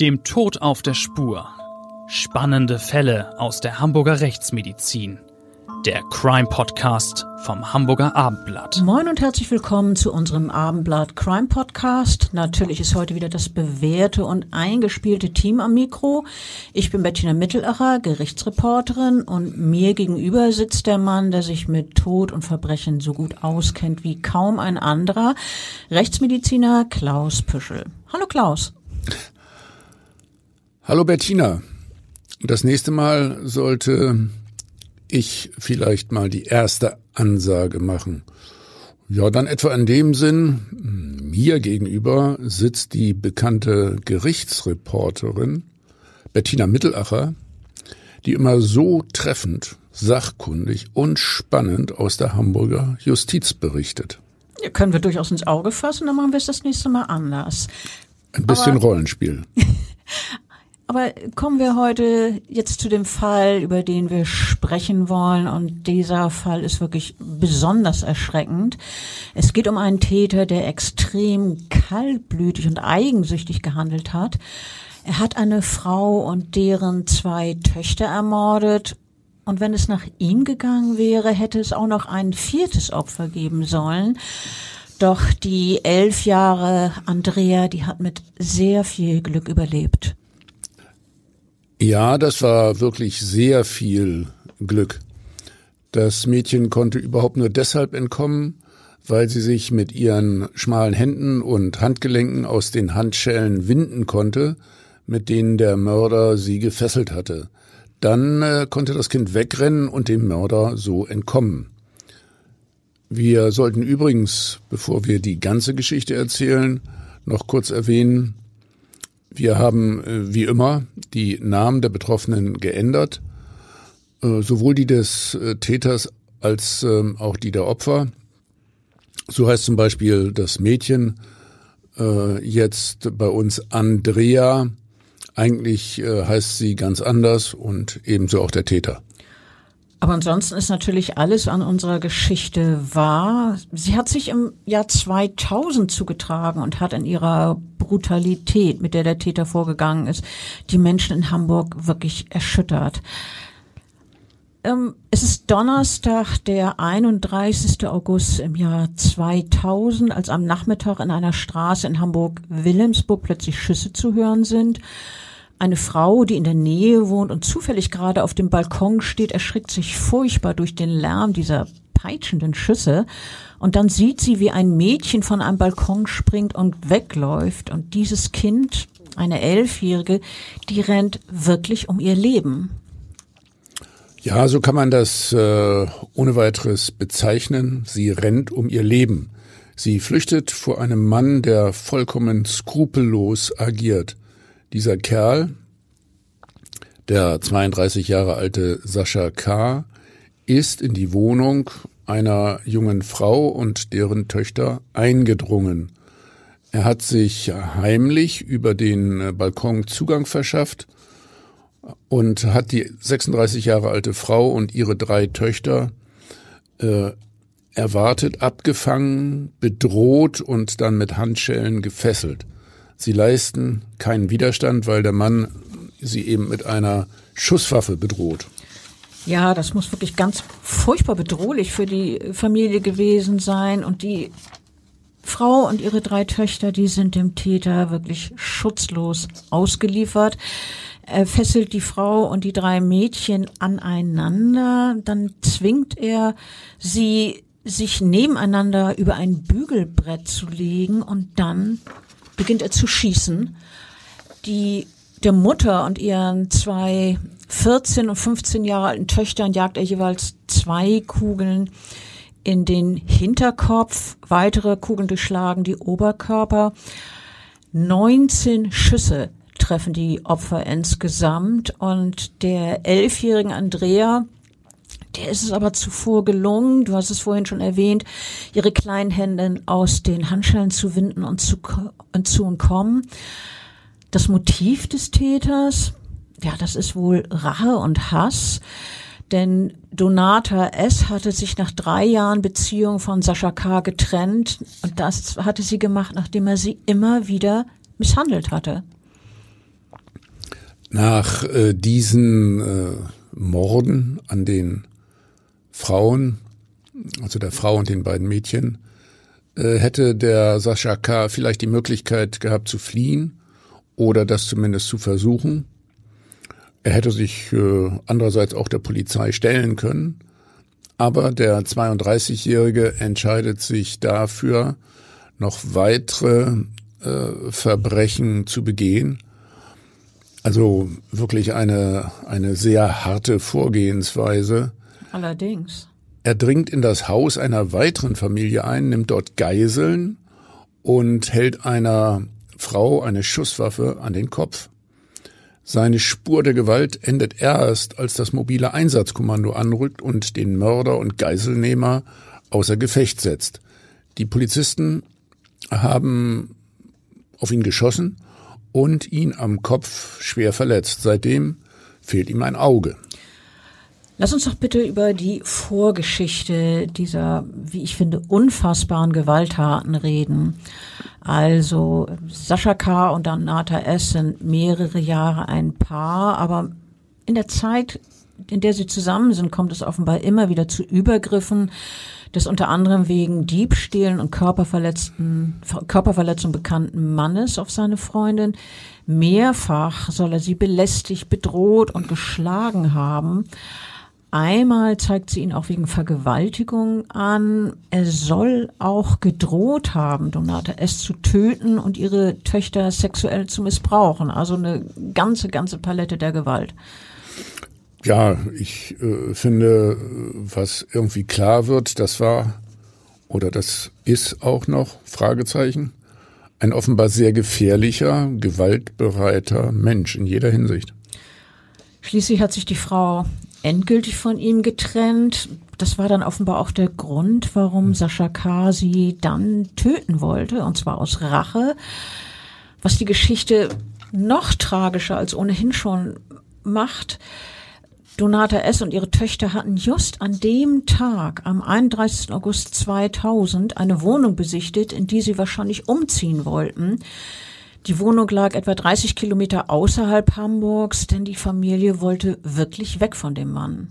Dem Tod auf der Spur. Spannende Fälle aus der Hamburger Rechtsmedizin. Der Crime Podcast vom Hamburger Abendblatt. Moin und herzlich willkommen zu unserem Abendblatt Crime Podcast. Natürlich ist heute wieder das bewährte und eingespielte Team am Mikro. Ich bin Bettina Mittelacher, Gerichtsreporterin und mir gegenüber sitzt der Mann, der sich mit Tod und Verbrechen so gut auskennt wie kaum ein anderer, Rechtsmediziner Klaus Püschel. Hallo Klaus. Hallo Bettina. Das nächste Mal sollte ich vielleicht mal die erste Ansage machen. Ja, dann etwa in dem Sinn, mir gegenüber sitzt die bekannte Gerichtsreporterin Bettina Mittelacher, die immer so treffend, sachkundig und spannend aus der Hamburger Justiz berichtet. Ja, können wir durchaus ins Auge fassen, dann machen wir es das nächste Mal anders. Ein bisschen Aber Rollenspiel. Aber kommen wir heute jetzt zu dem Fall, über den wir sprechen wollen. Und dieser Fall ist wirklich besonders erschreckend. Es geht um einen Täter, der extrem kaltblütig und eigensüchtig gehandelt hat. Er hat eine Frau und deren zwei Töchter ermordet. Und wenn es nach ihm gegangen wäre, hätte es auch noch ein viertes Opfer geben sollen. Doch die elf Jahre Andrea, die hat mit sehr viel Glück überlebt. Ja, das war wirklich sehr viel Glück. Das Mädchen konnte überhaupt nur deshalb entkommen, weil sie sich mit ihren schmalen Händen und Handgelenken aus den Handschellen winden konnte, mit denen der Mörder sie gefesselt hatte. Dann äh, konnte das Kind wegrennen und dem Mörder so entkommen. Wir sollten übrigens, bevor wir die ganze Geschichte erzählen, noch kurz erwähnen, wir haben äh, wie immer die Namen der Betroffenen geändert, äh, sowohl die des äh, Täters als ähm, auch die der Opfer. So heißt zum Beispiel das Mädchen jetzt bei uns Andrea. Eigentlich heißt sie ganz anders und ebenso auch der Täter. Aber ansonsten ist natürlich alles an unserer Geschichte wahr. Sie hat sich im Jahr 2000 zugetragen und hat in ihrer Brutalität, mit der der Täter vorgegangen ist, die Menschen in Hamburg wirklich erschüttert. Ähm, es ist Donnerstag, der 31. August im Jahr 2000, als am Nachmittag in einer Straße in Hamburg-Wilhelmsburg plötzlich Schüsse zu hören sind. Eine Frau, die in der Nähe wohnt und zufällig gerade auf dem Balkon steht, erschrickt sich furchtbar durch den Lärm dieser peitschenden Schüsse. Und dann sieht sie, wie ein Mädchen von einem Balkon springt und wegläuft. Und dieses Kind, eine Elfjährige, die rennt wirklich um ihr Leben. Ja, so kann man das äh, ohne weiteres bezeichnen. Sie rennt um ihr Leben. Sie flüchtet vor einem Mann, der vollkommen skrupellos agiert. Dieser Kerl, der 32 Jahre alte Sascha K., ist in die Wohnung einer jungen Frau und deren Töchter eingedrungen. Er hat sich heimlich über den Balkon Zugang verschafft und hat die 36 Jahre alte Frau und ihre drei Töchter äh, erwartet, abgefangen, bedroht und dann mit Handschellen gefesselt. Sie leisten keinen Widerstand, weil der Mann sie eben mit einer Schusswaffe bedroht. Ja, das muss wirklich ganz furchtbar bedrohlich für die Familie gewesen sein. Und die Frau und ihre drei Töchter, die sind dem Täter wirklich schutzlos ausgeliefert. Er fesselt die Frau und die drei Mädchen aneinander. Dann zwingt er sie, sich nebeneinander über ein Bügelbrett zu legen und dann beginnt er zu schießen. Die, der Mutter und ihren zwei 14 und 15 Jahre alten Töchtern jagt er jeweils zwei Kugeln in den Hinterkopf, weitere Kugeln durchschlagen die Oberkörper. 19 Schüsse treffen die Opfer insgesamt und der elfjährigen Andrea der ist es aber zuvor gelungen, du hast es vorhin schon erwähnt, ihre kleinen Hände aus den Handschellen zu winden und zu, und zu entkommen. Das Motiv des Täters, ja, das ist wohl Rache und Hass. Denn Donata S. hatte sich nach drei Jahren Beziehung von Sascha K. getrennt und das hatte sie gemacht, nachdem er sie immer wieder misshandelt hatte. Nach äh, diesen äh, Morden an den Frauen, also der Frau und den beiden Mädchen, äh, hätte der Sascha K. vielleicht die Möglichkeit gehabt zu fliehen oder das zumindest zu versuchen. Er hätte sich äh, andererseits auch der Polizei stellen können. Aber der 32-Jährige entscheidet sich dafür, noch weitere äh, Verbrechen zu begehen. Also wirklich eine, eine sehr harte Vorgehensweise. Allerdings. Er dringt in das Haus einer weiteren Familie ein, nimmt dort Geiseln und hält einer Frau eine Schusswaffe an den Kopf. Seine Spur der Gewalt endet erst, als das mobile Einsatzkommando anrückt und den Mörder und Geiselnehmer außer Gefecht setzt. Die Polizisten haben auf ihn geschossen und ihn am Kopf schwer verletzt. Seitdem fehlt ihm ein Auge. Lass uns doch bitte über die Vorgeschichte dieser, wie ich finde, unfassbaren Gewalttaten reden. Also Sascha K. und Nata S. sind mehrere Jahre ein Paar, aber in der Zeit, in der sie zusammen sind, kommt es offenbar immer wieder zu Übergriffen des unter anderem wegen Diebstählen und Körperverletzten, Körperverletzung bekannten Mannes auf seine Freundin. Mehrfach soll er sie belästigt, bedroht und geschlagen haben. Einmal zeigt sie ihn auch wegen Vergewaltigung an. Er soll auch gedroht haben, Donata S. zu töten und ihre Töchter sexuell zu missbrauchen. Also eine ganze, ganze Palette der Gewalt. Ja, ich äh, finde, was irgendwie klar wird, das war oder das ist auch noch, Fragezeichen, ein offenbar sehr gefährlicher, gewaltbereiter Mensch in jeder Hinsicht. Schließlich hat sich die Frau endgültig von ihm getrennt. Das war dann offenbar auch der Grund, warum Sascha K. sie dann töten wollte, und zwar aus Rache. Was die Geschichte noch tragischer als ohnehin schon macht, Donata S. und ihre Töchter hatten just an dem Tag, am 31. August 2000, eine Wohnung besichtigt, in die sie wahrscheinlich umziehen wollten. Die Wohnung lag etwa 30 Kilometer außerhalb Hamburgs, denn die Familie wollte wirklich weg von dem Mann.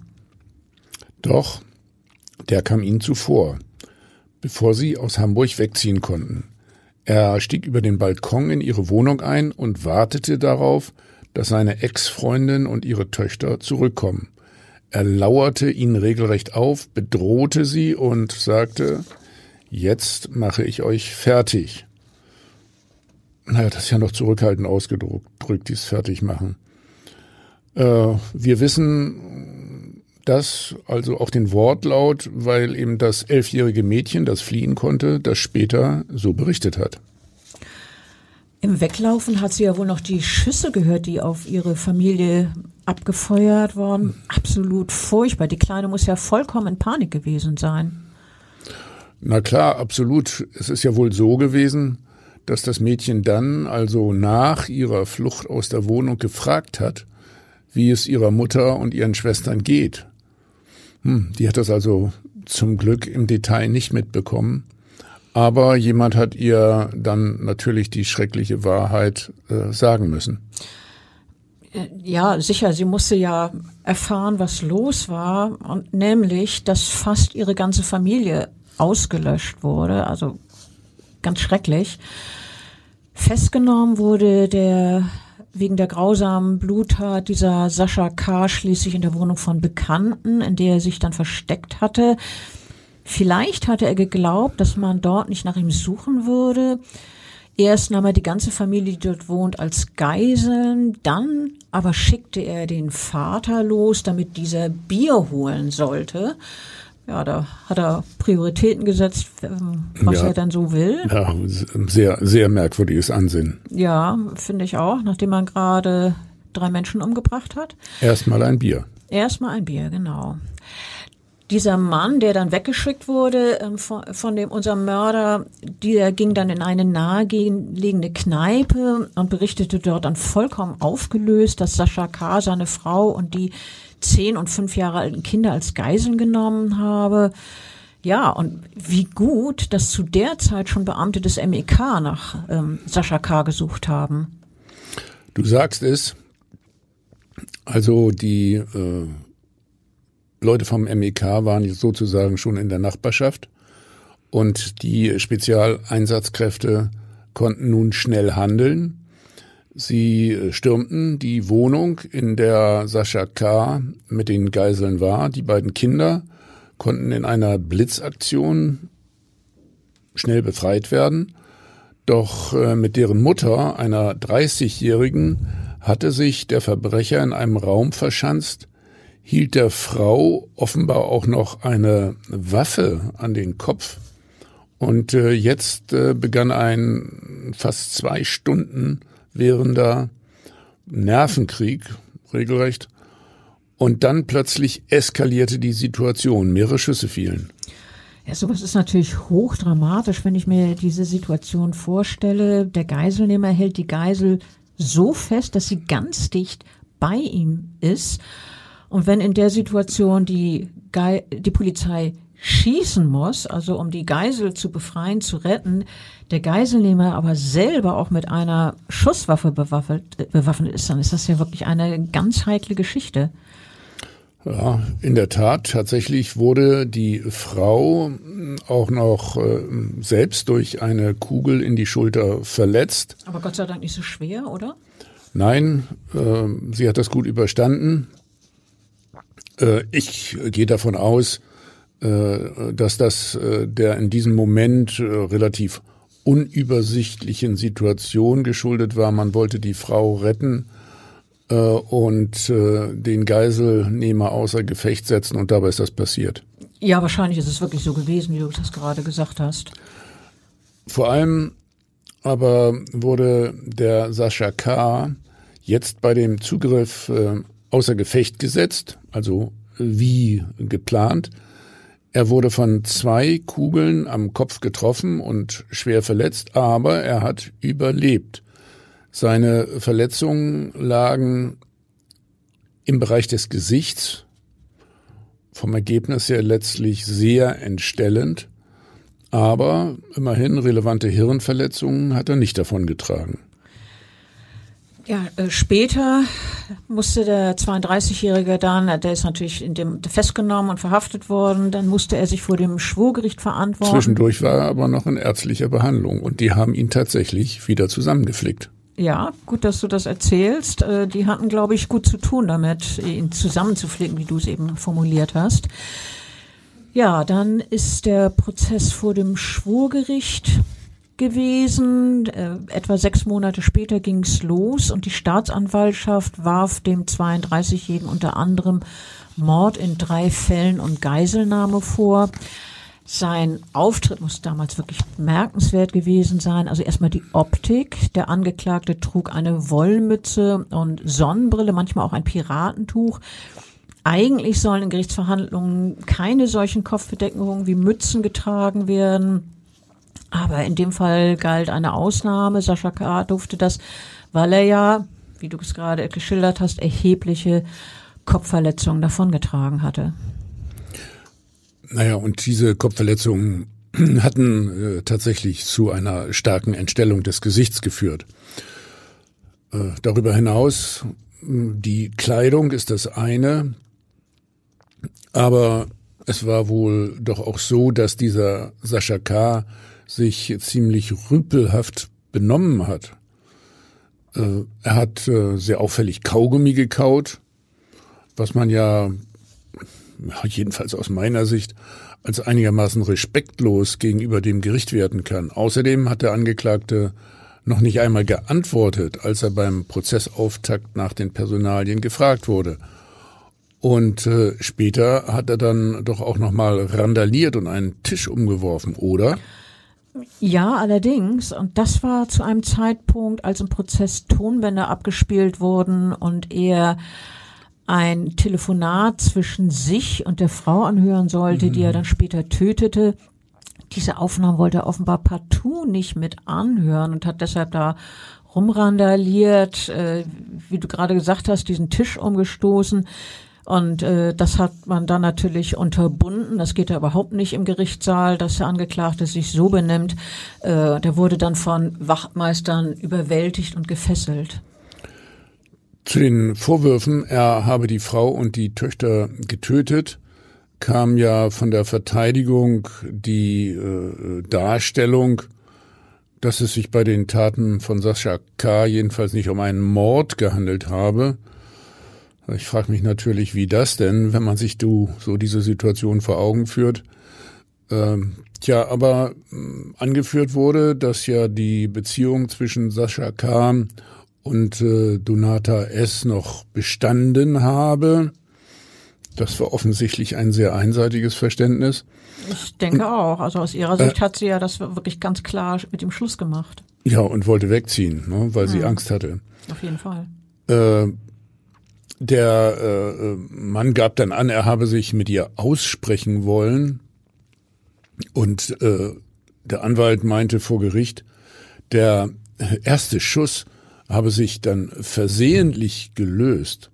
Doch, der kam ihnen zuvor, bevor sie aus Hamburg wegziehen konnten. Er stieg über den Balkon in ihre Wohnung ein und wartete darauf, dass seine Ex-Freundin und ihre Töchter zurückkommen. Er lauerte ihnen regelrecht auf, bedrohte sie und sagte, jetzt mache ich euch fertig. Naja, das ist ja noch zurückhaltend ausgedrückt, dieses Fertigmachen. Äh, wir wissen das, also auch den Wortlaut, weil eben das elfjährige Mädchen, das fliehen konnte, das später so berichtet hat. Im Weglaufen hat sie ja wohl noch die Schüsse gehört, die auf ihre Familie abgefeuert worden. Absolut furchtbar. Die Kleine muss ja vollkommen in Panik gewesen sein. Na klar, absolut. Es ist ja wohl so gewesen, dass das Mädchen dann, also nach ihrer Flucht aus der Wohnung, gefragt hat, wie es ihrer Mutter und ihren Schwestern geht. Hm, die hat das also zum Glück im Detail nicht mitbekommen. Aber jemand hat ihr dann natürlich die schreckliche Wahrheit äh, sagen müssen. Äh, ja, sicher, sie musste ja erfahren, was los war, und nämlich, dass fast ihre ganze Familie ausgelöscht wurde, also ganz schrecklich. Festgenommen wurde der wegen der grausamen Bluttat dieser Sascha K. schließlich in der Wohnung von Bekannten, in der er sich dann versteckt hatte. Vielleicht hatte er geglaubt, dass man dort nicht nach ihm suchen würde. Erst nahm er die ganze Familie, die dort wohnt, als Geiseln. Dann aber schickte er den Vater los, damit dieser Bier holen sollte. Ja, da hat er Prioritäten gesetzt, ähm, was ja. er dann so will. Ja, sehr, sehr merkwürdiges Ansehen. Ja, finde ich auch, nachdem man gerade drei Menschen umgebracht hat. Erstmal ein Bier. Erstmal ein Bier, genau dieser Mann, der dann weggeschickt wurde ähm, von, von dem unserem Mörder, der ging dann in eine nahegelegene Kneipe und berichtete dort dann vollkommen aufgelöst, dass Sascha K. seine Frau und die zehn und fünf Jahre alten Kinder als Geiseln genommen habe. Ja, und wie gut, dass zu der Zeit schon Beamte des MEK nach ähm, Sascha K. gesucht haben. Du sagst es, Also die äh, Leute vom MEK waren sozusagen schon in der Nachbarschaft und die Spezialeinsatzkräfte konnten nun schnell handeln. Sie stürmten die Wohnung, in der Sascha K. mit den Geiseln war. Die beiden Kinder konnten in einer Blitzaktion schnell befreit werden. Doch äh, mit deren Mutter, einer 30-Jährigen, hatte sich der Verbrecher in einem Raum verschanzt, hielt der Frau offenbar auch noch eine Waffe an den Kopf. Und äh, jetzt äh, begann ein fast zwei Stunden währender Nervenkrieg, regelrecht. Und dann plötzlich eskalierte die Situation. Mehrere Schüsse fielen. Ja, sowas ist natürlich hochdramatisch, wenn ich mir diese Situation vorstelle. Der Geiselnehmer hält die Geisel so fest, dass sie ganz dicht bei ihm ist. Und wenn in der Situation die, Ge die Polizei schießen muss, also um die Geisel zu befreien, zu retten, der Geiselnehmer aber selber auch mit einer Schusswaffe bewaffnet, bewaffnet ist, dann ist das ja wirklich eine ganz heikle Geschichte. Ja, in der Tat. Tatsächlich wurde die Frau auch noch äh, selbst durch eine Kugel in die Schulter verletzt. Aber Gott sei Dank nicht so schwer, oder? Nein, äh, sie hat das gut überstanden. Äh, ich gehe davon aus, dass das äh, der in diesem Moment äh, relativ unübersichtlichen Situation geschuldet war. Man wollte die Frau retten äh, und äh, den Geiselnehmer außer Gefecht setzen und dabei ist das passiert. Ja, wahrscheinlich ist es wirklich so gewesen, wie du das gerade gesagt hast. Vor allem aber wurde der Sascha K. jetzt bei dem Zugriff äh, außer Gefecht gesetzt, also wie geplant. Er wurde von zwei Kugeln am Kopf getroffen und schwer verletzt, aber er hat überlebt. Seine Verletzungen lagen im Bereich des Gesichts, vom Ergebnis her letztlich sehr entstellend, aber immerhin relevante Hirnverletzungen hat er nicht davon getragen. Ja, äh, später musste der 32-Jährige dann, der ist natürlich in dem festgenommen und verhaftet worden, dann musste er sich vor dem Schwurgericht verantworten. Zwischendurch war er aber noch in ärztlicher Behandlung und die haben ihn tatsächlich wieder zusammengeflickt. Ja, gut, dass du das erzählst. Äh, die hatten, glaube ich, gut zu tun damit, ihn zusammenzuflicken, wie du es eben formuliert hast. Ja, dann ist der Prozess vor dem Schwurgericht gewesen. Äh, etwa sechs Monate später ging es los und die Staatsanwaltschaft warf dem 32-Jährigen unter anderem Mord in drei Fällen und Geiselnahme vor. Sein Auftritt muss damals wirklich bemerkenswert gewesen sein. Also erstmal die Optik. Der Angeklagte trug eine Wollmütze und Sonnenbrille, manchmal auch ein Piratentuch. Eigentlich sollen in Gerichtsverhandlungen keine solchen Kopfbedeckungen wie Mützen getragen werden. Aber in dem Fall galt eine Ausnahme. Sascha K. durfte das, weil er ja, wie du es gerade geschildert hast, erhebliche Kopfverletzungen davongetragen hatte. Naja, und diese Kopfverletzungen hatten äh, tatsächlich zu einer starken Entstellung des Gesichts geführt. Äh, darüber hinaus, die Kleidung ist das eine, aber es war wohl doch auch so, dass dieser Sascha K. sich ziemlich rüpelhaft benommen hat. Äh, er hat äh, sehr auffällig Kaugummi gekaut, was man ja jedenfalls aus meiner Sicht, als einigermaßen respektlos gegenüber dem Gericht werten kann. Außerdem hat der Angeklagte noch nicht einmal geantwortet, als er beim Prozessauftakt nach den Personalien gefragt wurde. Und äh, später hat er dann doch auch noch mal randaliert und einen Tisch umgeworfen, oder? Ja, allerdings. Und das war zu einem Zeitpunkt, als im Prozess Tonbänder abgespielt wurden und er ein Telefonat zwischen sich und der Frau anhören sollte, mhm. die er mhm. dann später tötete. Diese Aufnahmen wollte er offenbar partout nicht mit anhören und hat deshalb da rumrandaliert, äh, wie du gerade gesagt hast, diesen Tisch umgestoßen. Und äh, das hat man dann natürlich unterbunden. Das geht ja überhaupt nicht im Gerichtssaal, dass der Angeklagte sich so benimmt. Äh, der wurde dann von Wachtmeistern überwältigt und gefesselt. Zu den Vorwürfen, er habe die Frau und die Töchter getötet, kam ja von der Verteidigung die äh, Darstellung, dass es sich bei den Taten von Sascha K. jedenfalls nicht um einen Mord gehandelt habe. Ich frage mich natürlich, wie das denn, wenn man sich du so diese Situation vor Augen führt. Ähm, tja, aber äh, angeführt wurde, dass ja die Beziehung zwischen Sascha K. und äh, Donata S. noch bestanden habe. Das war offensichtlich ein sehr einseitiges Verständnis. Ich denke auch. Also aus ihrer Sicht äh, hat sie ja das wirklich ganz klar mit dem Schluss gemacht. Ja, und wollte wegziehen, ne, weil hm. sie Angst hatte. Auf jeden Fall. Äh, der äh, Mann gab dann an, er habe sich mit ihr aussprechen wollen. Und äh, der Anwalt meinte vor Gericht, der erste Schuss habe sich dann versehentlich gelöst.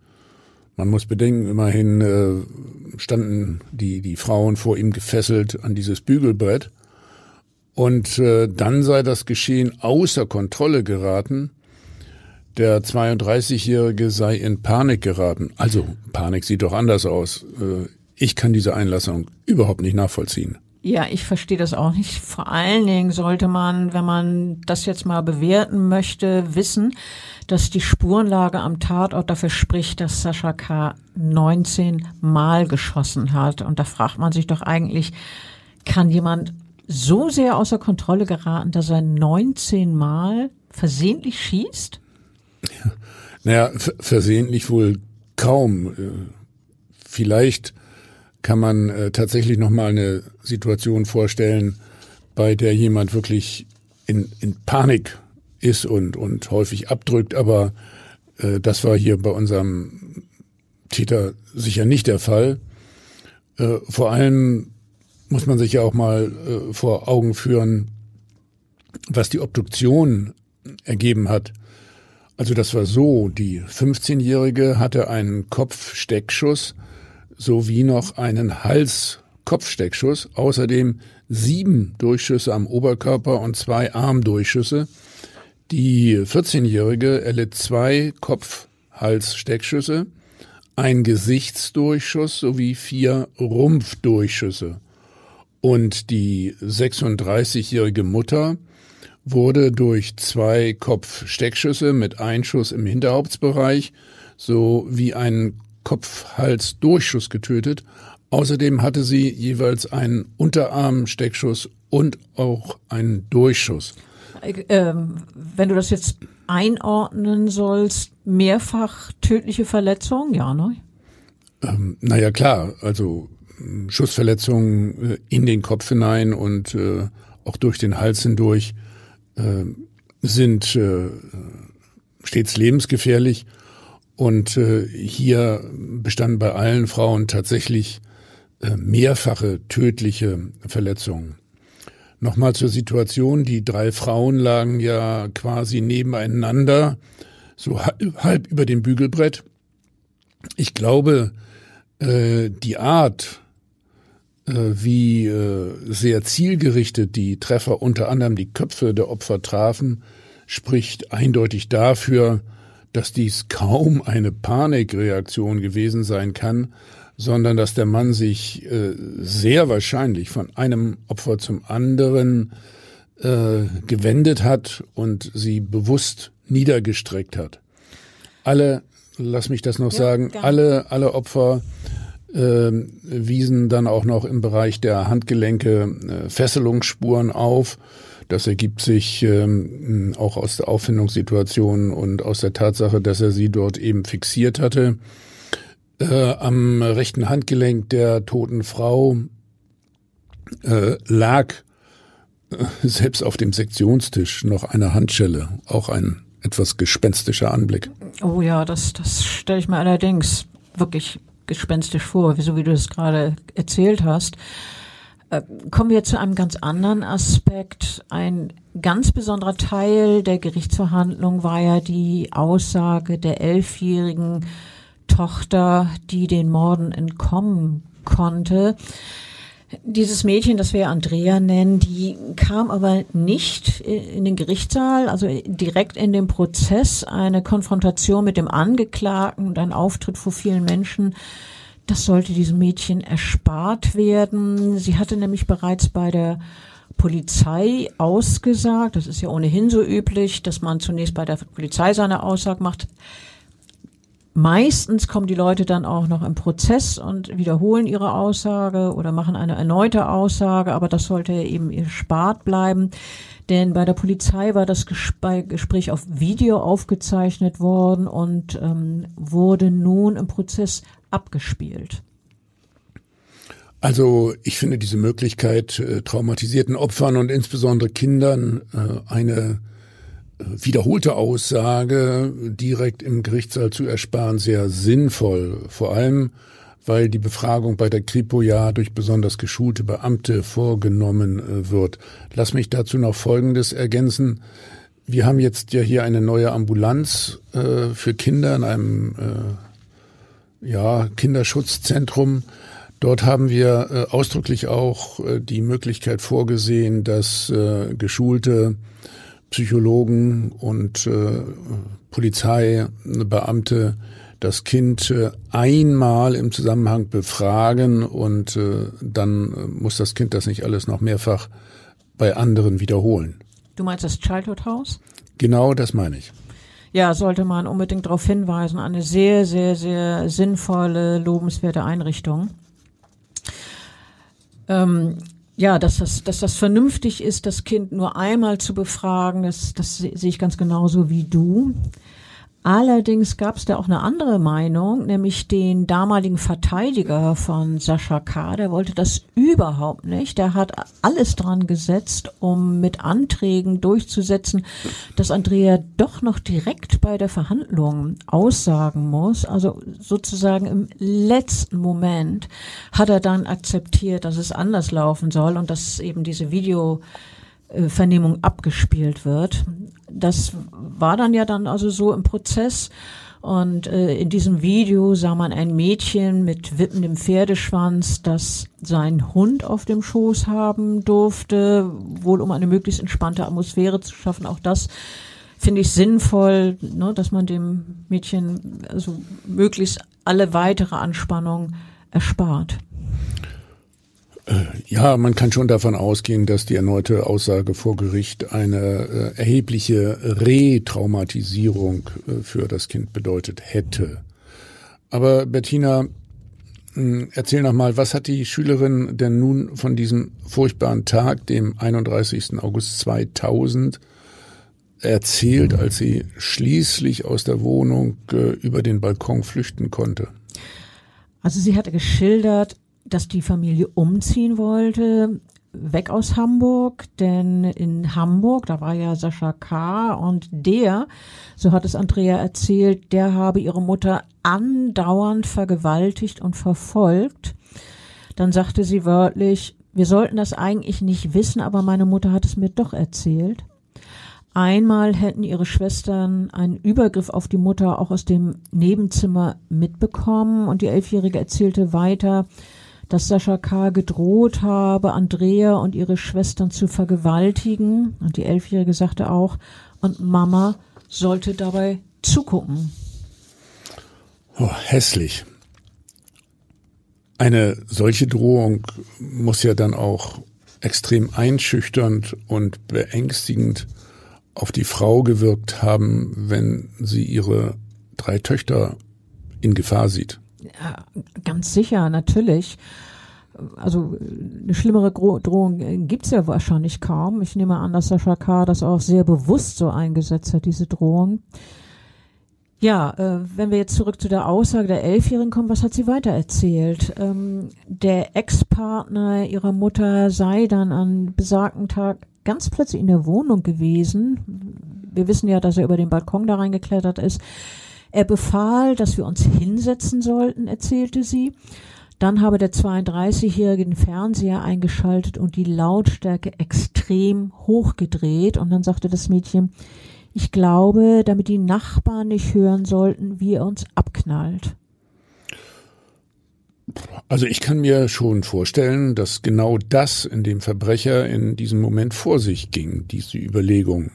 Man muss bedenken, immerhin äh, standen die, die Frauen vor ihm gefesselt an dieses Bügelbrett. Und äh, dann sei das Geschehen außer Kontrolle geraten. Der 32-Jährige sei in Panik geraten. Also Panik sieht doch anders aus. Äh, ich kann diese Einlassung überhaupt nicht nachvollziehen. Ja, ich verstehe das auch nicht. Vor allen Dingen sollte man, wenn man das jetzt mal bewerten möchte, wissen, dass die Spurenlage am Tatort dafür spricht, dass Sascha K. 19 Mal geschossen hat. Und da fragt man sich doch eigentlich, kann jemand so sehr außer Kontrolle geraten, dass er 19 Mal versehentlich schießt? Ja. Naja, versehentlich wohl kaum. Äh, vielleicht kann man äh, tatsächlich nochmal eine Situation vorstellen, bei der jemand wirklich in, in Panik ist und, und häufig abdrückt, aber äh, das war hier bei unserem Täter sicher nicht der Fall. Äh, vor allem muss man sich ja auch mal äh, vor Augen führen, was die Obduktion ergeben hat. Also das war so, die 15-Jährige hatte einen Kopfsteckschuss sowie noch einen Hals-Kopfsteckschuss, außerdem sieben Durchschüsse am Oberkörper und zwei Armdurchschüsse. Die 14-Jährige erlitt zwei Kopf-Hals-Steckschüsse, ein Gesichtsdurchschuss sowie vier Rumpfdurchschüsse. Und die 36-jährige Mutter wurde durch zwei Kopfsteckschüsse mit Einschuss im Hinterhauptsbereich sowie einen Kopf-Hals-Durchschuss getötet. Außerdem hatte sie jeweils einen Unterarmsteckschuss und auch einen Durchschuss. Ähm, wenn du das jetzt einordnen sollst, mehrfach tödliche Verletzungen, ja, ne? Ähm, naja, klar, also Schussverletzungen äh, in den Kopf hinein und äh, auch durch den Hals hindurch äh, sind äh, stets lebensgefährlich und äh, hier bestanden bei allen Frauen tatsächlich äh, mehrfache tödliche Verletzungen. Nochmal zur Situation. Die drei Frauen lagen ja quasi nebeneinander, so halb über dem Bügelbrett. Ich glaube, äh, die Art, wie äh, sehr zielgerichtet die Treffer unter anderem die Köpfe der Opfer trafen, spricht eindeutig dafür, dass dies kaum eine Panikreaktion gewesen sein kann, sondern dass der Mann sich äh, sehr wahrscheinlich von einem Opfer zum anderen äh, gewendet hat und sie bewusst niedergestreckt hat. Alle, lass mich das noch ja, sagen, alle, alle Opfer äh, wiesen dann auch noch im Bereich der Handgelenke äh, Fesselungsspuren auf. Das ergibt sich ähm, auch aus der Auffindungssituation und aus der Tatsache, dass er sie dort eben fixiert hatte. Äh, am rechten Handgelenk der toten Frau äh, lag äh, selbst auf dem Sektionstisch noch eine Handschelle, auch ein etwas gespenstischer Anblick. Oh ja, das, das stelle ich mir allerdings wirklich gespenstisch vor, so wie du es gerade erzählt hast. Äh, kommen wir zu einem ganz anderen Aspekt. Ein ganz besonderer Teil der Gerichtsverhandlung war ja die Aussage der elfjährigen Tochter, die den Morden entkommen konnte. Dieses Mädchen, das wir Andrea nennen, die kam aber nicht in den Gerichtssaal, also direkt in dem Prozess, eine Konfrontation mit dem Angeklagten und ein Auftritt vor vielen Menschen. Das sollte diesem Mädchen erspart werden. Sie hatte nämlich bereits bei der Polizei ausgesagt, das ist ja ohnehin so üblich, dass man zunächst bei der Polizei seine Aussage macht. Meistens kommen die Leute dann auch noch im Prozess und wiederholen ihre Aussage oder machen eine erneute Aussage, aber das sollte eben erspart bleiben. Denn bei der Polizei war das Gespräch auf Video aufgezeichnet worden und ähm, wurde nun im Prozess abgespielt. Also ich finde diese Möglichkeit, äh, traumatisierten Opfern und insbesondere Kindern äh, eine wiederholte Aussage direkt im Gerichtssaal zu ersparen sehr sinnvoll. Vor allem, weil die Befragung bei der Kripo ja durch besonders geschulte Beamte vorgenommen äh, wird. Lass mich dazu noch Folgendes ergänzen. Wir haben jetzt ja hier eine neue Ambulanz äh, für Kinder in einem äh, ja, Kinderschutzzentrum. Dort haben wir äh, ausdrücklich auch äh, die Möglichkeit vorgesehen, dass äh, geschulte Psychologen und äh, Polizeibeamte das Kind äh, einmal im Zusammenhang befragen und äh, dann äh, muss das Kind das nicht alles noch mehrfach bei anderen wiederholen. Du meinst das Childhood House? Genau, das meine ich. Ja, sollte man unbedingt darauf hinweisen. Eine sehr, sehr, sehr sinnvolle, lobenswerte Einrichtung. Ähm, ja, dass das, dass das vernünftig ist, das Kind nur einmal zu befragen, das, das sehe ich ganz genauso wie du. Allerdings gab es da auch eine andere Meinung, nämlich den damaligen Verteidiger von Sascha K., der wollte das überhaupt nicht. Der hat alles dran gesetzt, um mit Anträgen durchzusetzen, dass Andrea doch noch direkt bei der Verhandlung aussagen muss. Also sozusagen im letzten Moment hat er dann akzeptiert, dass es anders laufen soll und dass eben diese Video Vernehmung abgespielt wird. Das war dann ja dann also so im Prozess. Und äh, in diesem Video sah man ein Mädchen mit wippendem Pferdeschwanz, das seinen Hund auf dem Schoß haben durfte, wohl um eine möglichst entspannte Atmosphäre zu schaffen. Auch das finde ich sinnvoll, ne, dass man dem Mädchen also möglichst alle weitere Anspannung erspart. Ja, man kann schon davon ausgehen, dass die erneute Aussage vor Gericht eine äh, erhebliche Retraumatisierung äh, für das Kind bedeutet hätte. Aber Bettina, hm, erzähl noch mal, was hat die Schülerin denn nun von diesem furchtbaren Tag, dem 31. August 2000, erzählt, als sie schließlich aus der Wohnung äh, über den Balkon flüchten konnte? Also sie hatte geschildert, dass die Familie umziehen wollte, weg aus Hamburg, denn in Hamburg, da war ja Sascha K. und der, so hat es Andrea erzählt, der habe ihre Mutter andauernd vergewaltigt und verfolgt. Dann sagte sie wörtlich, wir sollten das eigentlich nicht wissen, aber meine Mutter hat es mir doch erzählt. Einmal hätten ihre Schwestern einen Übergriff auf die Mutter auch aus dem Nebenzimmer mitbekommen und die Elfjährige erzählte weiter, dass Sascha K. gedroht habe, Andrea und ihre Schwestern zu vergewaltigen. Und die Elfjährige sagte auch, und Mama sollte dabei zugucken. Oh, hässlich. Eine solche Drohung muss ja dann auch extrem einschüchternd und beängstigend auf die Frau gewirkt haben, wenn sie ihre drei Töchter in Gefahr sieht. Ja, ganz sicher, natürlich. Also eine schlimmere Drohung gibt's ja wahrscheinlich kaum. Ich nehme an, dass Sascha K. das auch sehr bewusst so eingesetzt hat, diese Drohung. Ja, äh, wenn wir jetzt zurück zu der Aussage der Elfjährigen kommen, was hat sie weiter erzählt? Ähm, der Ex-Partner ihrer Mutter sei dann an besagten Tag ganz plötzlich in der Wohnung gewesen. Wir wissen ja, dass er über den Balkon da reingeklettert ist. Er befahl, dass wir uns hinsetzen sollten, erzählte sie. Dann habe der 32-Jährige den Fernseher eingeschaltet und die Lautstärke extrem hochgedreht. Und dann sagte das Mädchen, ich glaube, damit die Nachbarn nicht hören sollten, wie er uns abknallt. Also ich kann mir schon vorstellen, dass genau das in dem Verbrecher in diesem Moment vor sich ging, diese Überlegung.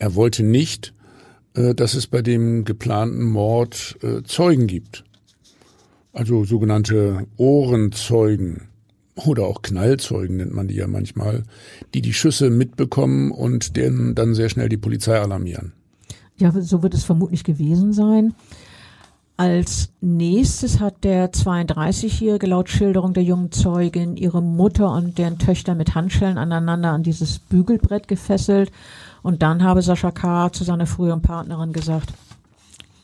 Er wollte nicht, dass es bei dem geplanten Mord äh, Zeugen gibt. Also sogenannte Ohrenzeugen oder auch Knallzeugen nennt man die ja manchmal, die die Schüsse mitbekommen und denen dann sehr schnell die Polizei alarmieren. Ja, so wird es vermutlich gewesen sein. Als nächstes hat der 32-Jährige laut Schilderung der jungen Zeugin ihre Mutter und deren Töchter mit Handschellen aneinander an dieses Bügelbrett gefesselt. Und dann habe Sascha K. zu seiner früheren Partnerin gesagt,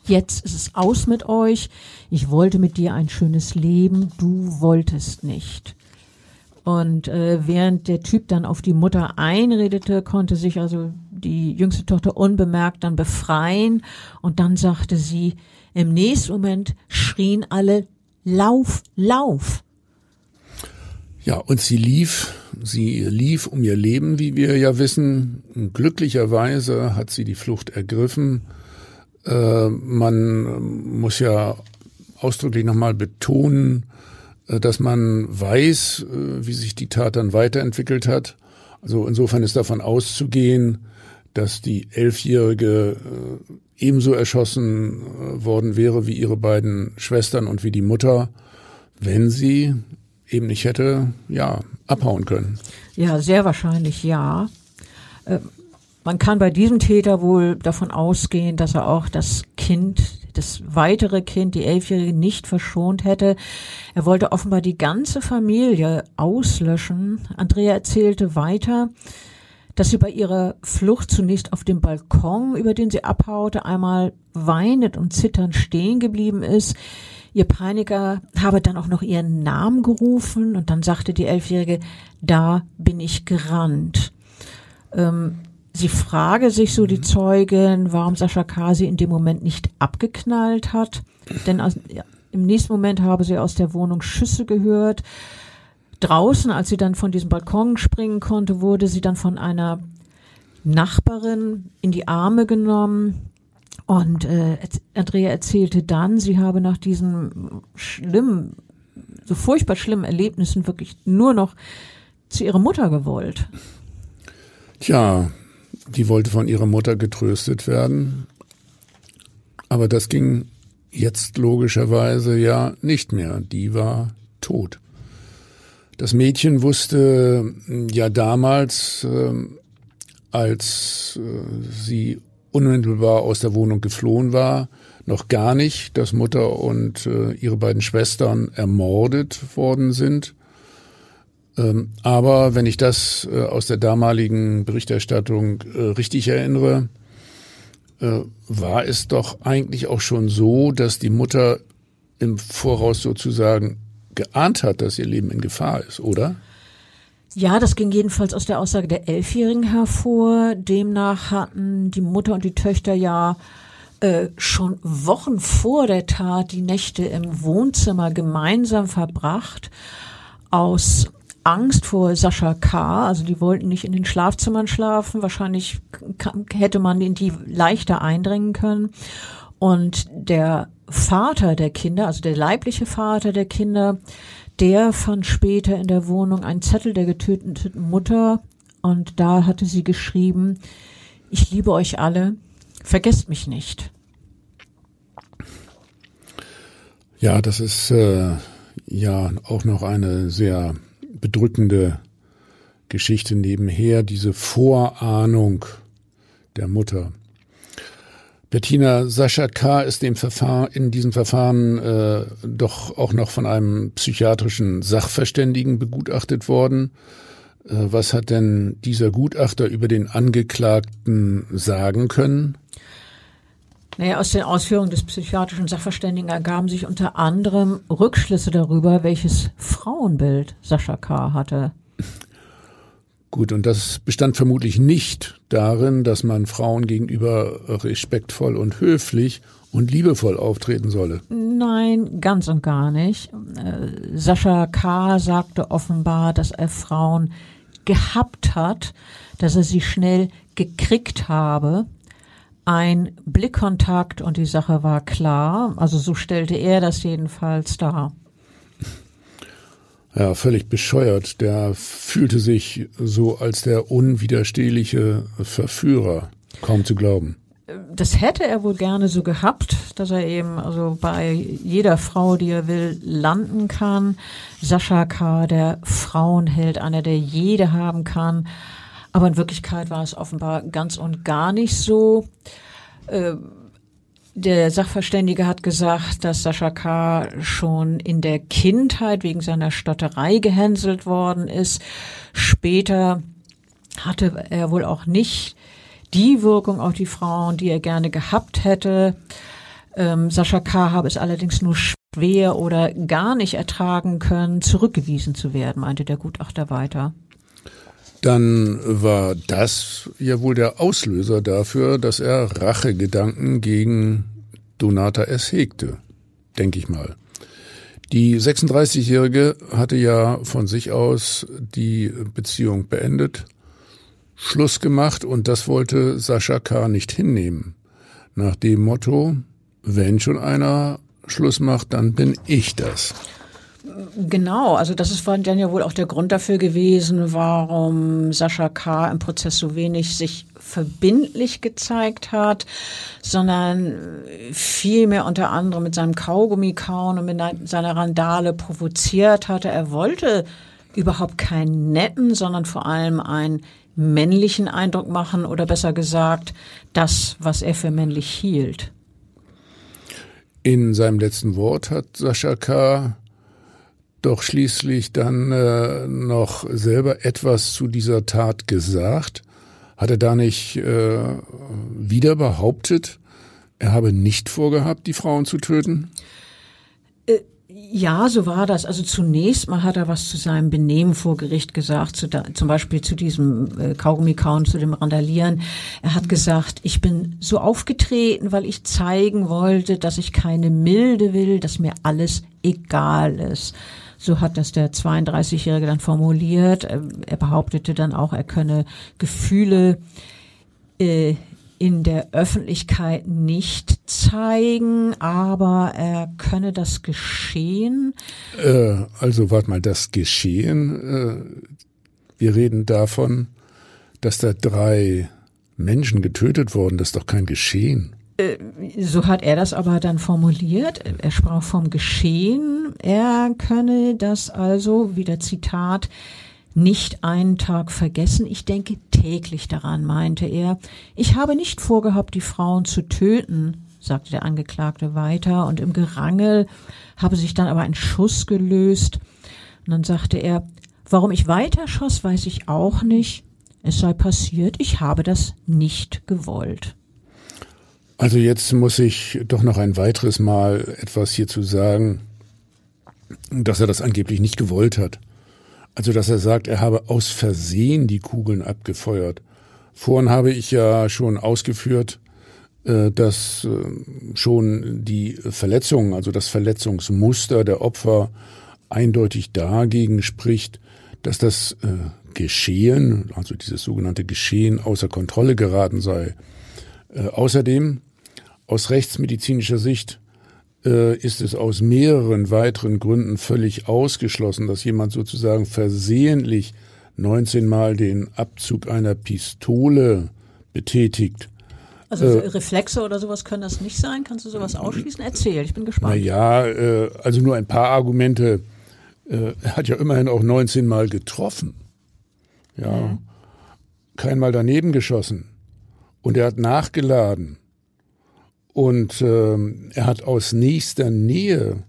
jetzt ist es aus mit euch. Ich wollte mit dir ein schönes Leben. Du wolltest nicht. Und äh, während der Typ dann auf die Mutter einredete, konnte sich also die jüngste Tochter unbemerkt dann befreien. Und dann sagte sie, im nächsten Moment schrien alle, Lauf, Lauf. Ja, und sie lief, sie lief um ihr Leben, wie wir ja wissen. Glücklicherweise hat sie die Flucht ergriffen. Äh, man muss ja ausdrücklich nochmal betonen, äh, dass man weiß, äh, wie sich die Tat dann weiterentwickelt hat. Also insofern ist davon auszugehen, dass die Elfjährige äh, ebenso erschossen worden wäre wie ihre beiden Schwestern und wie die Mutter, wenn sie eben nicht hätte, ja, abhauen können. Ja, sehr wahrscheinlich ja. Äh, man kann bei diesem Täter wohl davon ausgehen, dass er auch das Kind, das weitere Kind, die Elfjährige, nicht verschont hätte. Er wollte offenbar die ganze Familie auslöschen. Andrea erzählte weiter, dass sie bei ihrer Flucht zunächst auf dem Balkon, über den sie abhaute, einmal weinend und zitternd stehen geblieben ist. Ihr Peiniger habe dann auch noch ihren Namen gerufen und dann sagte die Elfjährige, da bin ich gerannt. Ähm, sie frage sich so die mhm. Zeugin, warum Sascha Kasi in dem Moment nicht abgeknallt hat, denn aus, im nächsten Moment habe sie aus der Wohnung Schüsse gehört draußen, als sie dann von diesem Balkon springen konnte, wurde sie dann von einer Nachbarin in die Arme genommen. Und äh, Andrea erzählte dann, sie habe nach diesen schlimmen, so furchtbar schlimmen Erlebnissen wirklich nur noch zu ihrer Mutter gewollt. Tja, die wollte von ihrer Mutter getröstet werden. Aber das ging jetzt logischerweise ja nicht mehr. Die war tot. Das Mädchen wusste hm, ja damals, ähm, als äh, sie unmittelbar aus der Wohnung geflohen war, noch gar nicht, dass Mutter und äh, ihre beiden Schwestern ermordet worden sind. Ähm, aber wenn ich das äh, aus der damaligen Berichterstattung richtig erinnere, war es doch eigentlich auch schon so, dass die Mutter im Voraus sozusagen geahnt hat, dass ihr Leben in Gefahr ist, oder? Ja, das ging jedenfalls aus der Aussage der Elfjährigen hervor. Demnach hatten die Mutter und die Töchter ja äh, schon Wochen vor der Tat die Nächte im Wohnzimmer gemeinsam verbracht. Aus Angst vor Sascha K., also die wollten nicht in den Schlafzimmern schlafen, wahrscheinlich hätte man in die leichter eindringen können. Und der Vater der Kinder, also der leibliche Vater der Kinder, der fand später in der Wohnung einen Zettel der getöteten Mutter und da hatte sie geschrieben, ich liebe euch alle, vergesst mich nicht. Ja, das ist äh, ja auch noch eine sehr bedrückende Geschichte nebenher, diese Vorahnung der Mutter. Bettina Sascha K. ist dem Verfahren, in diesem Verfahren äh, doch auch noch von einem psychiatrischen Sachverständigen begutachtet worden. Äh, was hat denn dieser Gutachter über den Angeklagten sagen können? Naja, aus den Ausführungen des psychiatrischen Sachverständigen ergaben sich unter anderem Rückschlüsse darüber, welches Frauenbild Sascha K. hatte. Gut, und das bestand vermutlich nicht darin, dass man Frauen gegenüber respektvoll und höflich und liebevoll auftreten solle. Nein, ganz und gar nicht. Äh, Sascha K. sagte offenbar, dass er Frauen gehabt hat, dass er sie schnell gekriegt habe. Ein Blickkontakt und die Sache war klar. Also so stellte er das jedenfalls dar. Ja, völlig bescheuert. Der fühlte sich so als der unwiderstehliche Verführer. Kaum zu glauben. Das hätte er wohl gerne so gehabt, dass er eben also bei jeder Frau, die er will, landen kann. Sascha K., der Frauenheld, einer, der jede haben kann. Aber in Wirklichkeit war es offenbar ganz und gar nicht so. Äh, der Sachverständige hat gesagt, dass Sascha K. schon in der Kindheit wegen seiner Stotterei gehänselt worden ist. Später hatte er wohl auch nicht die Wirkung auf die Frauen, die er gerne gehabt hätte. Ähm, Sascha K. habe es allerdings nur schwer oder gar nicht ertragen können, zurückgewiesen zu werden, meinte der Gutachter weiter dann war das ja wohl der Auslöser dafür, dass er Rachegedanken gegen Donata S. hegte, denke ich mal. Die 36-Jährige hatte ja von sich aus die Beziehung beendet, Schluss gemacht und das wollte Sascha K. nicht hinnehmen. Nach dem Motto, wenn schon einer Schluss macht, dann bin ich das. Genau, also das ist dann ja wohl auch der Grund dafür gewesen, warum Sascha K. im Prozess so wenig sich verbindlich gezeigt hat, sondern vielmehr unter anderem mit seinem Kaugummi kauen und mit seiner Randale provoziert hatte. Er wollte überhaupt keinen netten, sondern vor allem einen männlichen Eindruck machen oder besser gesagt das, was er für männlich hielt. In seinem letzten Wort hat Sascha K doch schließlich dann äh, noch selber etwas zu dieser Tat gesagt? Hat er da nicht äh, wieder behauptet, er habe nicht vorgehabt, die Frauen zu töten? Äh, ja, so war das. Also zunächst mal hat er was zu seinem Benehmen vor Gericht gesagt, zu da, zum Beispiel zu diesem äh, Kaugummi-Kauen, zu dem Randalieren. Er hat gesagt, ich bin so aufgetreten, weil ich zeigen wollte, dass ich keine Milde will, dass mir alles egal ist. So hat das der 32-Jährige dann formuliert. Ähm, er behauptete dann auch, er könne Gefühle äh, in der Öffentlichkeit nicht zeigen, aber er könne das Geschehen. Äh, also warte mal, das Geschehen. Äh, wir reden davon, dass da drei Menschen getötet wurden. Das ist doch kein Geschehen. Äh, so hat er das aber dann formuliert. Er sprach vom Geschehen. Er könne das also, wieder Zitat, nicht einen Tag vergessen. Ich denke täglich daran, meinte er. Ich habe nicht vorgehabt, die Frauen zu töten, sagte der Angeklagte weiter. Und im Gerangel habe sich dann aber ein Schuss gelöst. Und dann sagte er, warum ich weiter schoss, weiß ich auch nicht. Es sei passiert, ich habe das nicht gewollt. Also jetzt muss ich doch noch ein weiteres Mal etwas hierzu sagen, dass er das angeblich nicht gewollt hat. Also dass er sagt, er habe aus Versehen die Kugeln abgefeuert. Vorhin habe ich ja schon ausgeführt, äh, dass äh, schon die Verletzungen, also das Verletzungsmuster der Opfer eindeutig dagegen spricht, dass das äh, Geschehen, also dieses sogenannte Geschehen außer Kontrolle geraten sei. Außerdem aus rechtsmedizinischer Sicht äh, ist es aus mehreren weiteren Gründen völlig ausgeschlossen, dass jemand sozusagen versehentlich 19 Mal den Abzug einer Pistole betätigt. Also äh, Reflexe oder sowas können das nicht sein? Kannst du sowas ausschließen? Erzähl, ich bin gespannt. Na ja, äh, also nur ein paar Argumente. Äh, er hat ja immerhin auch 19 Mal getroffen. Ja. Mhm. Kein Mal daneben geschossen. Und er hat nachgeladen. Und äh, er hat aus nächster Nähe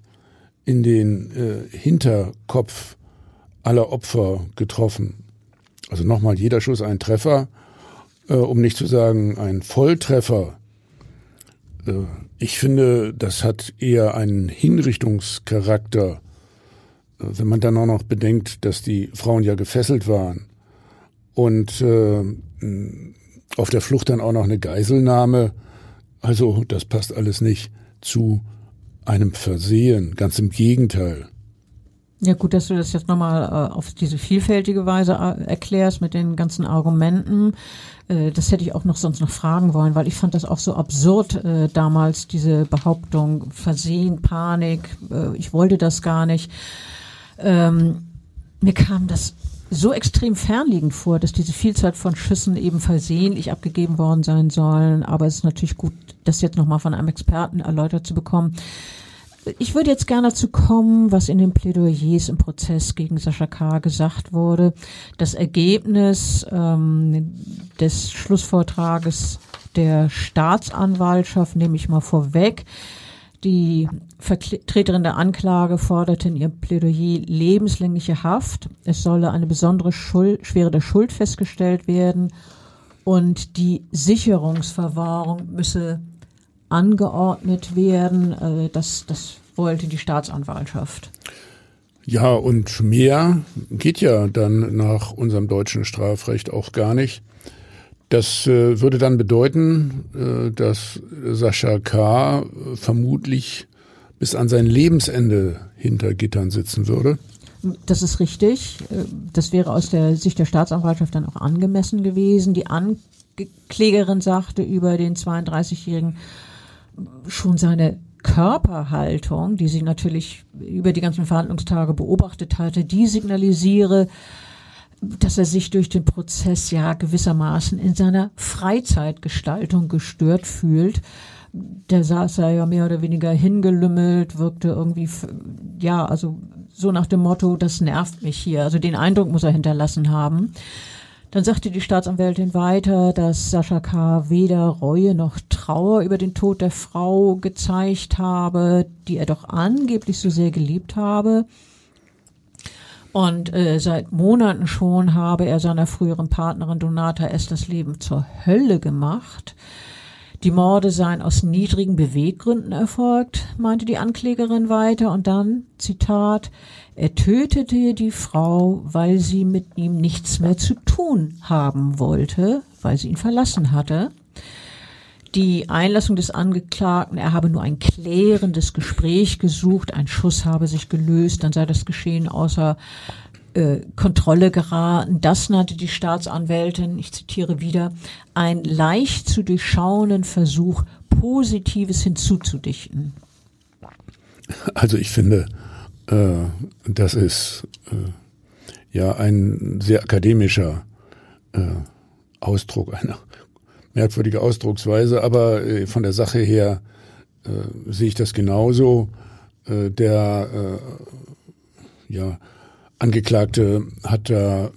in den äh, Hinterkopf aller Opfer getroffen. Also nochmal, jeder Schuss ein Treffer, äh, um nicht zu sagen ein Volltreffer. Äh, ich finde, das hat eher einen Hinrichtungscharakter, äh, wenn man dann auch noch bedenkt, dass die Frauen ja gefesselt waren und äh, auf der Flucht dann auch noch eine Geiselnahme also das passt alles nicht zu einem Versehen, ganz im Gegenteil. Ja, gut, dass du das jetzt nochmal äh, auf diese vielfältige Weise äh, erklärst mit den ganzen Argumenten. Äh, das hätte ich auch noch sonst noch fragen wollen, weil ich fand das auch so absurd äh, damals, diese Behauptung, Versehen, Panik, äh, ich wollte das gar nicht. Ähm, mir kam das so extrem fernliegend vor, dass diese Vielzahl von Schüssen eben versehentlich abgegeben worden sein sollen. Aber es ist natürlich gut, das jetzt nochmal von einem Experten erläutert zu bekommen. Ich würde jetzt gerne dazu kommen, was in den Plädoyers im Prozess gegen Sascha K. gesagt wurde. Das Ergebnis ähm, des Schlussvortrages der Staatsanwaltschaft nehme ich mal vorweg. Die Vertreterin der Anklage forderte in ihrem Plädoyer lebenslängliche Haft. Es solle eine besondere Schuld, Schwere der Schuld festgestellt werden und die Sicherungsverwahrung müsse angeordnet werden. Äh, das, das wollte die Staatsanwaltschaft. Ja, und mehr geht ja dann nach unserem deutschen Strafrecht auch gar nicht. Das äh, würde dann bedeuten, äh, dass Sascha K. vermutlich bis an sein Lebensende hinter Gittern sitzen würde. Das ist richtig. Äh, das wäre aus der Sicht der Staatsanwaltschaft dann auch angemessen gewesen. Die Anklägerin sagte über den 32-Jährigen schon seine Körperhaltung, die sie natürlich über die ganzen Verhandlungstage beobachtet hatte, die signalisiere, dass er sich durch den Prozess ja gewissermaßen in seiner Freizeitgestaltung gestört fühlt. Der saß er ja mehr oder weniger hingelümmelt, wirkte irgendwie, ja, also so nach dem Motto, das nervt mich hier. Also den Eindruck muss er hinterlassen haben. Dann sagte die Staatsanwältin weiter, dass Sascha K. weder Reue noch Trauer über den Tod der Frau gezeigt habe, die er doch angeblich so sehr geliebt habe. Und äh, seit Monaten schon habe er seiner früheren Partnerin Donata S. das Leben zur Hölle gemacht. Die Morde seien aus niedrigen Beweggründen erfolgt, meinte die Anklägerin weiter. Und dann, Zitat, er tötete die Frau, weil sie mit ihm nichts mehr zu tun haben wollte, weil sie ihn verlassen hatte die Einlassung des Angeklagten, er habe nur ein klärendes Gespräch gesucht, ein Schuss habe sich gelöst, dann sei das Geschehen außer äh, Kontrolle geraten. Das nannte die Staatsanwältin, ich zitiere wieder, ein leicht zu durchschauenden Versuch, Positives hinzuzudichten. Also ich finde, äh, das ist äh, ja ein sehr akademischer äh, Ausdruck einer merkwürdige Ausdrucksweise, aber äh, von der Sache her äh, sehe ich das genauso. Äh, der äh, ja, Angeklagte hat da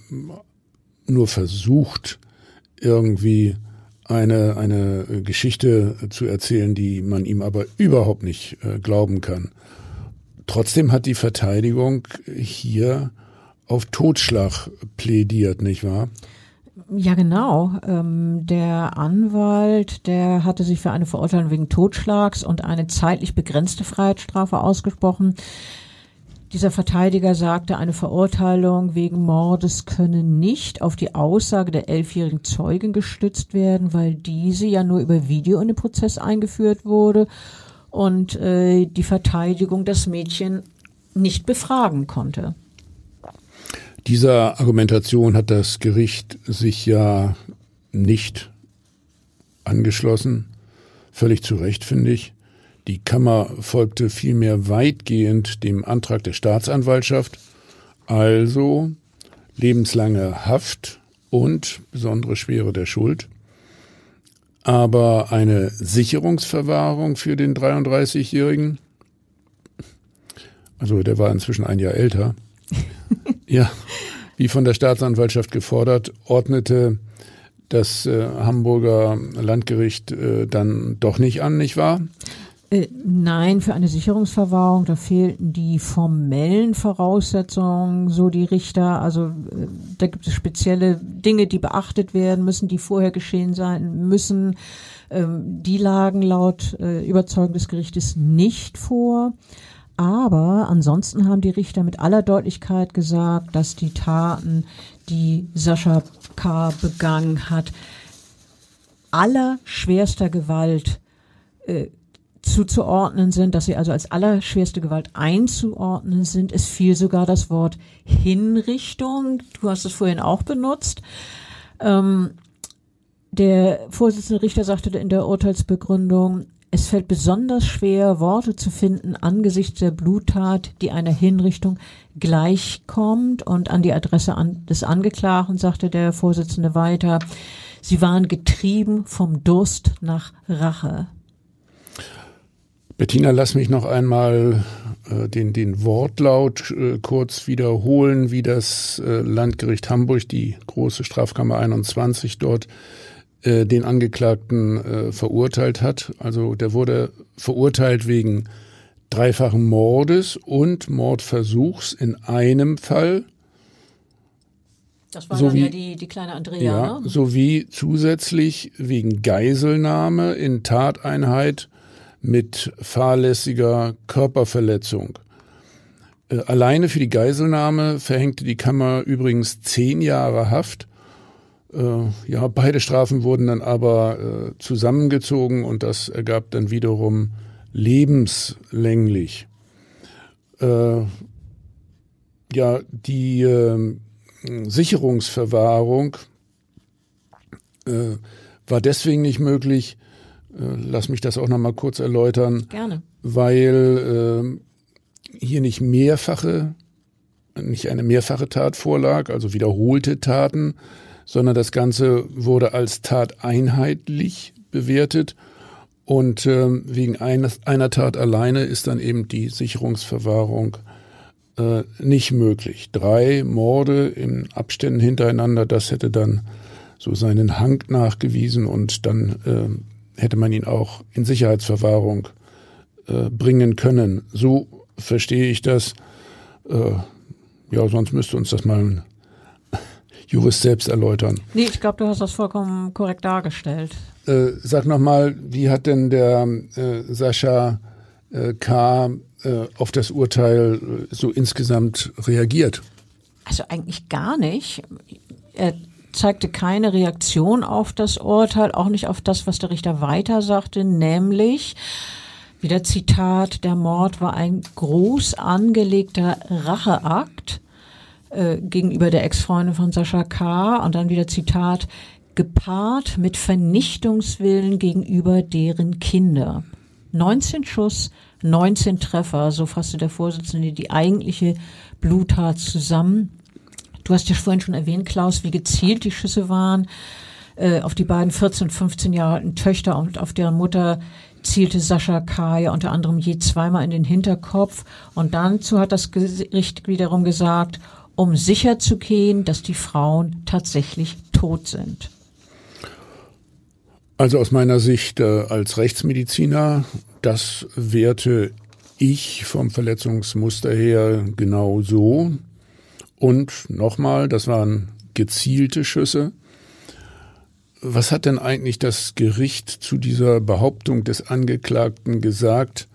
nur versucht, irgendwie eine, eine Geschichte zu erzählen, die man ihm aber überhaupt nicht äh, glauben kann. Trotzdem hat die Verteidigung hier auf Totschlag plädiert, nicht wahr? Ja, genau. Ähm, der Anwalt, der hatte sich für eine Verurteilung wegen Totschlags und eine zeitlich begrenzte Freiheitsstrafe ausgesprochen. Dieser Verteidiger sagte, eine Verurteilung wegen Mordes könne nicht auf die Aussage der elfjährigen Zeugin gestützt werden, weil diese ja nur über Video in den Prozess eingeführt wurde und äh, die Verteidigung das Mädchen nicht befragen konnte. Dieser Argumentation hat das Gericht sich ja nicht angeschlossen. Völlig zu Recht, finde ich. Die Kammer folgte vielmehr weitgehend dem Antrag der Staatsanwaltschaft, also lebenslange Haft und besondere Schwere der Schuld. Aber eine Sicherungsverwahrung für den 33-Jährigen, also der war inzwischen ein Jahr älter, ja, wie von der Staatsanwaltschaft gefordert, ordnete das äh, Hamburger Landgericht äh, dann doch nicht an, nicht wahr? Äh, nein, für eine Sicherungsverwahrung, da fehlten die formellen Voraussetzungen, so die Richter. Also äh, da gibt es spezielle Dinge, die beachtet werden müssen, die vorher geschehen sein müssen. Ähm, die lagen laut äh, Überzeugung des Gerichtes nicht vor. Aber ansonsten haben die Richter mit aller Deutlichkeit gesagt, dass die Taten, die Sascha K. begangen hat, allerschwerster Gewalt äh, zuzuordnen sind, dass sie also als allerschwerste Gewalt einzuordnen sind. Es fiel sogar das Wort Hinrichtung. Du hast es vorhin auch benutzt. Ähm, der Vorsitzende Richter sagte in der Urteilsbegründung, Es fällt besonders schwer, Worte zu finden angesichts der Bluttat, die einer Hinrichtung gleichkommt. Und an die Adresse des Angeklagten sagte der Vorsitzende weiter, sie waren getrieben vom Durst nach Rache. Bettina, lass mich noch einmal äh, den, den Wortlaut äh, kurz wiederholen, wie das äh, Landgericht Hamburg, die große Strafkammer 21 dort, äh, den Angeklagten äh, verurteilt hat. Also der wurde verurteilt wegen dreifachen Mordes und Mordversuchs in einem Fall. Das war so dann wie, ja die, die kleine Andrea. Ja, ne? sowie zusätzlich wegen Geiselnahme in Tateinheit mit fahrlässiger Körperverletzung. Äh, alleine für die Geiselnahme verhängte die Kammer übrigens zehn Jahre Haft. Äh, ja, beide Strafen wurden dann aber äh, zusammengezogen und das ergab dann wiederum lebenslänglich. Äh, ja, die äh, Sicherungsverwahrung war deswegen nicht möglich, äh, lass mich das auch noch mal kurz erläutern. Gerne. Weil äh, hier nicht mehrfache, nicht eine mehrfache Tat vorlag, also wiederholte Taten, sondern das Ganze wurde als Tat einheitlich bewertet. Und äh, wegen eines, einer Tat alleine ist dann eben die Sicherungsverwahrung äh, nicht möglich. Drei Morde in Abständen hintereinander, das hätte dann so seinen Hang nachgewiesen und dann äh, hätte man ihn auch in Sicherheitsverwahrung äh, bringen können. So verstehe ich das. Äh, ja, sonst müsste uns das mal ein Jurist selbst erläutern. Nee, ich glaube, du hast das vollkommen korrekt dargestellt. Äh, sag nochmal, wie hat denn der äh, Sascha äh, K. Äh, auf das Urteil äh, so insgesamt reagiert? Also eigentlich gar nicht. Er zeigte keine Reaktion auf das Urteil, auch nicht auf das, was der Richter weiter sagte, nämlich, wieder Zitat, der Mord war ein groß angelegter Racheakt äh, gegenüber der Ex-Freundin von Sascha K. Und dann wieder Zitat, gepaart mit Vernichtungswillen gegenüber deren Kinder. 19 Schuss, 19 Treffer, so fasste der Vorsitzende die eigentliche Bluttat zusammen. Du hast ja vorhin schon erwähnt, Klaus, wie gezielt die Schüsse waren äh, auf die beiden 14 und 15 Jahre alten Töchter und auf deren Mutter zielte Sascha K. ja unter anderem je zweimal in den Hinterkopf. Und dazu hat das Gericht wiederum gesagt, um sicher zu gehen, dass die Frauen tatsächlich tot sind. Also aus meiner Sicht äh, als Rechtsmediziner, das werte ich vom Verletzungsmuster her genau so. Und nochmal, das waren gezielte Schüsse. Was hat denn eigentlich das Gericht zu dieser Behauptung des Angeklagten gesagt?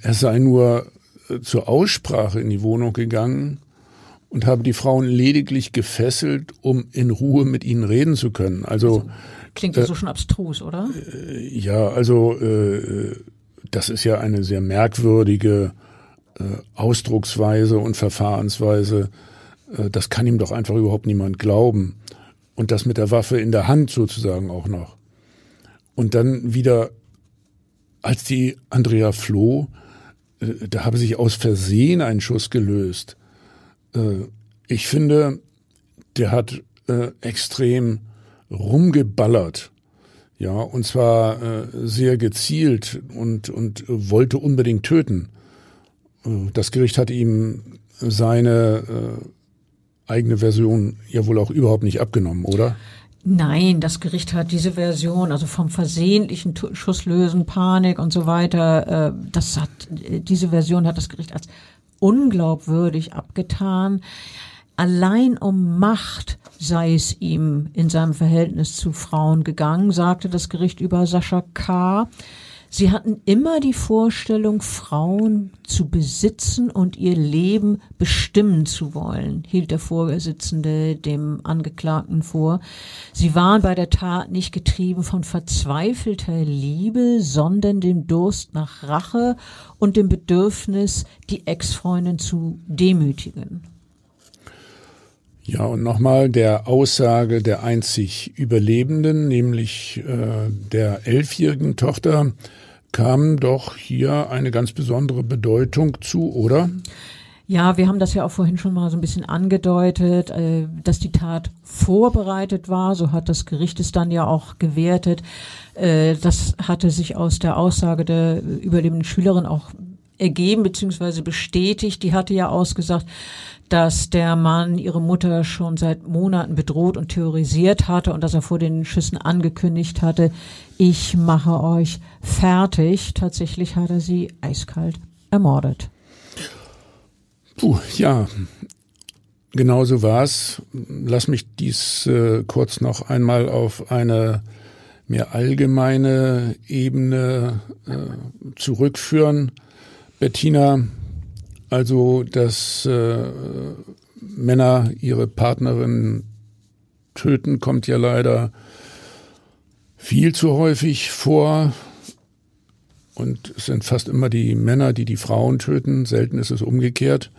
Er sei nur äh, zur Aussprache in die Wohnung gegangen und habe die Frauen lediglich gefesselt, um in Ruhe mit ihnen reden zu können. Also, also klingt ja äh, so schon abstrus, oder? Äh, ja, also äh, das ist ja eine sehr merkwürdige äh, Ausdrucksweise und Verfahrensweise, äh, das kann ihm doch einfach überhaupt niemand glauben. Und das mit der Waffe in der Hand sozusagen auch noch. Und dann wieder, als die Andrea floh, äh, da habe sich aus Versehen ein Schuss gelöst. Ich finde, der hat extrem rumgeballert. Ja, und zwar sehr gezielt und, und wollte unbedingt töten. Das Gericht hat ihm seine äh, eigene Version ja wohl auch überhaupt nicht abgenommen, oder? Nein, das Gericht hat diese Version, also vom versehentlichen Schusslösen, Panik und so weiter, äh, das hat, diese Version hat das Gericht als unglaubwürdig abgetan. Allein um Macht sei es ihm in seinem Verhältnis zu Frauen gegangen, sagte das Gericht über Sascha K. Sie hatten immer die Vorstellung, Frauen zu besitzen und ihr Leben bestimmen zu wollen, hielt der Vorsitzende dem Angeklagten vor. Sie waren bei der Tat nicht getrieben von verzweifelter Liebe, sondern dem Durst nach Rache und dem Bedürfnis, die Ex-Freundin zu demütigen. Ja, und nochmal der Aussage der einzig Überlebenden, nämlich äh, der elfjährigen Tochter, kam doch hier eine ganz besondere Bedeutung zu, oder? Ja, wir haben das ja auch vorhin schon mal so ein bisschen angedeutet, äh, dass die Tat vorbereitet war. So hat das Gericht es dann ja auch gewertet. Äh, das hatte sich aus der Aussage der überlebenden Schülerin auch ergeben bzw. bestätigt. Die hatte ja ausgesagt, dass der Mann ihre Mutter schon seit Monaten bedroht und terrorisiert hatte und dass er vor den Schüssen angekündigt hatte, ich mache euch fertig. Tatsächlich hat er sie eiskalt ermordet. Puh, ja, genau so war's. Lass mich dies äh, kurz noch einmal auf eine mehr allgemeine Ebene äh, zurückführen. Bettina, also, dass äh, Männer ihre Partnerin töten, kommt ja leider viel zu häufig vor. Und es sind fast immer die Männer, die die Frauen töten. Selten ist es umgekehrt.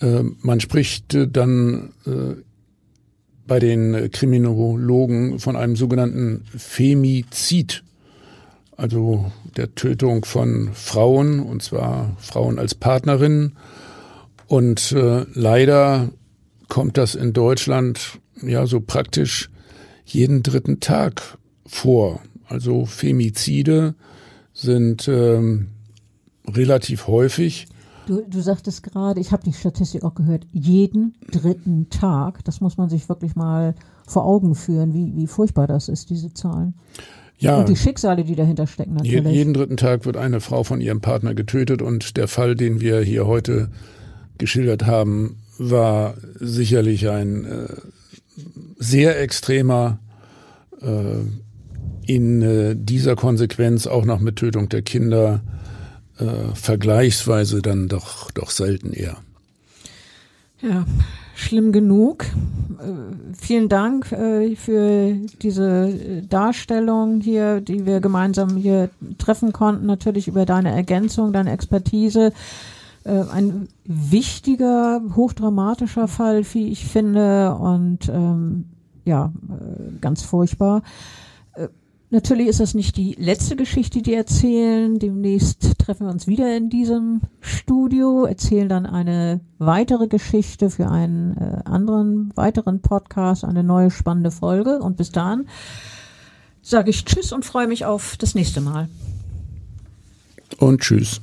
Äh, man spricht äh, dann äh, bei den Kriminologen von einem sogenannten Femizid also der Tötung von Frauen, und zwar Frauen als Partnerinnen. Und äh, leider kommt das in Deutschland ja so praktisch jeden dritten Tag vor. Also Femizide sind ähm, relativ häufig. Du, du sagtest gerade, ich habe die Statistik auch gehört, jeden dritten Tag. Das muss man sich wirklich mal vor Augen führen, wie, wie furchtbar das ist, diese Zahlen. Ja, und die Schicksale, die dahinter stecken natürlich. Jeden dritten Tag wird eine Frau von ihrem Partner getötet und der Fall, den wir hier heute geschildert haben, war sicherlich ein äh, sehr extremer, äh, in äh, dieser Konsequenz auch noch mit Tötung der Kinder äh, vergleichsweise dann doch, doch selten eher. Ja, schlimm genug. Äh, vielen Dank äh, für diese äh, Darstellung hier, die wir gemeinsam hier treffen konnten. Natürlich über deine Ergänzung, deine Expertise. Ein wichtiger, hochdramatischer Fall, wie ich finde, und ähm, ja, ganz furchtbar. Natürlich ist das nicht die letzte Geschichte, die erzählen. Demnächst treffen wir uns wieder in diesem Studio, erzählen dann eine weitere Geschichte für einen äh, anderen weiteren Podcast, eine neue spannende Folge. Und bis dahin sage ich Tschüss und freue mich auf das nächste Mal. Und Tschüss.